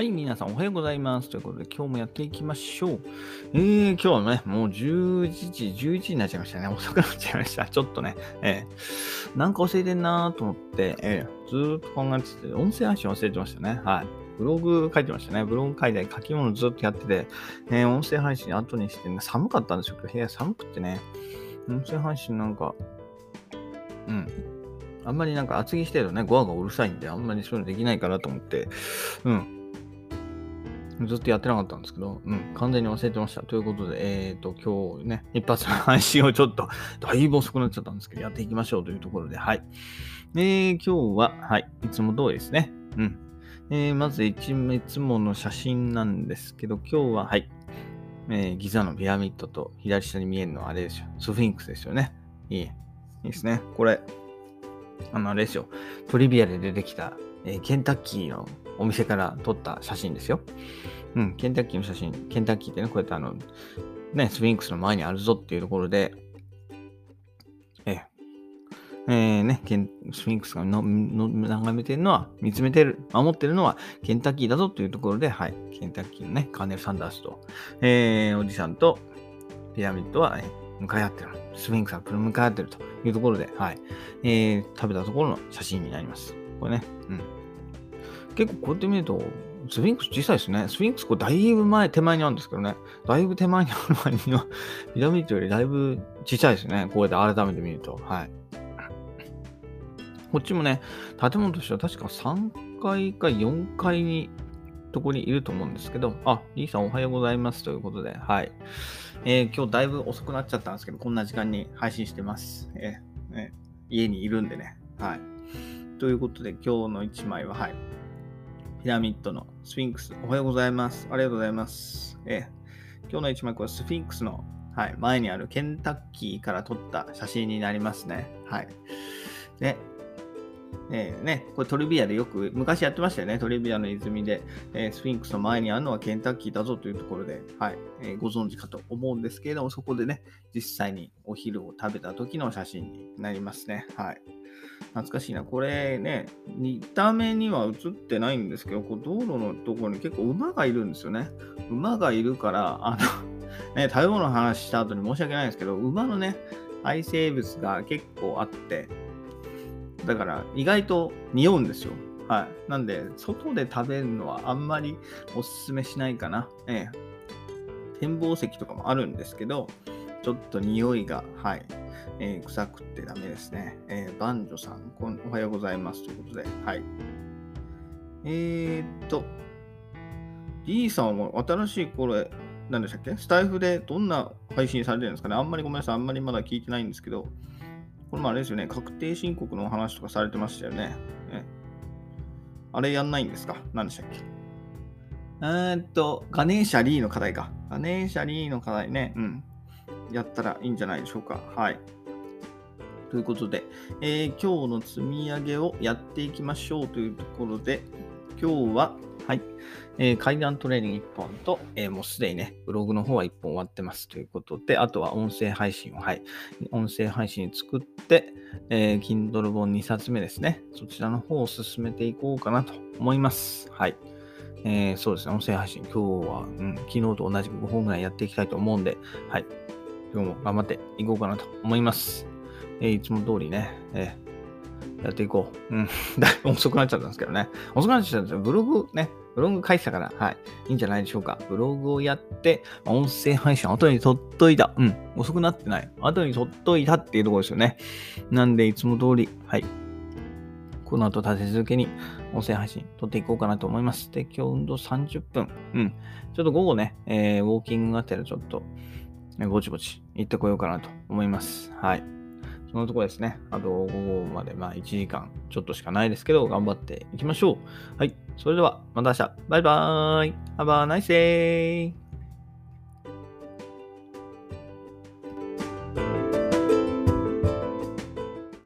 はい、皆さんおはようございます。ということで、今日もやっていきましょう。えー、今日はね、もう10時、11時になっちゃいましたね。遅くなっちゃいました。ちょっとね、えー、なんか忘れてんなーと思って、えー、ずーっと考えてて、音声配信忘れてましたね。はい。ブログ書いてましたね。ブログ書いて書き物ずっとやってて、えー、音声配信後にして、ね、寒かったんですよ。部屋寒くてね。音声配信なんか、うん。あんまりなんか厚着してるとね、ゴワゴワうるさいんで、あんまりそういうのできないかなと思って、うん。ずっとやってなかったんですけど、うん、完全に忘れてました。ということで、えっ、ー、と、今日ね、一発の配信をちょっと、だいぶ遅くなっちゃったんですけど、やっていきましょうというところで、はい。えー、今日は、はい、いつも通りですね。うん。えー、まず、いつもの写真なんですけど、今日は、はい、えー、ギザのピラミッドと左下に見えるのはあれですよ。スフィンクスですよね。いい。いいですね。これ、あの、あれですよ。トリビアで出てきた、えー、ケンタッキーのお店から撮った写真ですよ。うん、ケンタッキーの写真、ケンタッキーってね、こうやってあの、ね、スフィンクスの前にあるぞっていうところで、ええー、ね、ケンスフィンクスがのの眺めてるのは、見つめてる、守ってるのはケンタッキーだぞというところで、はい、ケンタッキーのね、カーネル・サンダースと、えー、おじさんとピラミッドは、ね、向かい合ってる。スフィンクスは向かい合ってるというところで、はい、えー、食べたところの写真になります。これね、うん。結構こうやって見ると、スフィンクス小さいですね。スフィンクスこうだいぶ前、手前にあるんですけどね。だいぶ手前にある割には、ピラミッドよりだいぶ小さいですね。こうやって改めて見ると。はい。こっちもね、建物としては確か3階か4階に、とこにいると思うんですけど、あ、リーさんおはようございますということで、はい。えー、今日だいぶ遅くなっちゃったんですけど、こんな時間に配信してます。えー、ね、家にいるんでね。はい。ということで、今日の1枚は、はい。ピラミッドのスフィンクス。おはようございます。ありがとうございます。え今日の一幕はスフィンクスの、はい、前にあるケンタッキーから撮った写真になりますね。はい。で、えー、ね、これトリビアでよく昔やってましたよね。トリビアの泉で、えー、スフィンクスの前にあるのはケンタッキーだぞというところで、はいえー、ご存知かと思うんですけれども、そこでね、実際にお昼を食べた時の写真になりますね。はい。懐かしいな。これね、見た目には映ってないんですけど、こう道路のところに結構馬がいるんですよね。馬がいるから、あの ね、食べ物の話した後に申し訳ないんですけど、馬のね、愛生物が結構あって、だから意外と匂うんですよ。はい。なんで、外で食べるのはあんまりおすすめしないかな。ええ。展望席とかもあるんですけど、ちょっと匂いが、はい、えー、臭くってダメですね。えー、バンジョさんこん、おはようございますということで、はい。えー、っと、D さんは新しいこれ、何でしたっけ？スタイフでどんな配信されてるんですかね？あんまりごめんなさい、あんまりまだ聞いてないんですけど、これもあれですよね、確定申告の話とかされてましたよね。ねあれやんないんですか？何でしたっけ？えー、っと、ガネーシャリーの課題か。ガネーシャリーの課題ね。うん。やったらいいんじゃないでしょうか。はい。ということで、えー、今日の積み上げをやっていきましょうというところで、今日は、はい、えー、階段トレーニング1本と、えー、もうすでにね、ブログの方は1本終わってますということで、あとは音声配信を、はい、音声配信作って、えー、Kindle 本2冊目ですね、そちらの方を進めていこうかなと思います。はい。えー、そうですね、音声配信、今日は、うん、昨日と同じく5本ぐらいやっていきたいと思うんで、はい、今日も頑張っていこうかなと思います。えー、いつも通りね、えー、やっていこう。うん。だいぶ遅くなっちゃったんですけどね。遅くなっちゃったんですよ。ブログね、ブログ書いてたから、はい。いいんじゃないでしょうか。ブログをやって、音声配信後に撮っといた。うん。遅くなってない。後に撮っといたっていうところですよね。なんで、いつも通り、はい。この後立て続けに音声配信撮っていこうかなと思います。で、今日運動30分。うん。ちょっと午後ね、えー、ウォーキングがてらちょっと、ぼちぼち行ってこようかなと思います。はい。そのところですね。あと午後までまあ1時間ちょっとしかないですけど、頑張っていきましょう。はい。それではまた明日。バイバーイ。Have a nice day!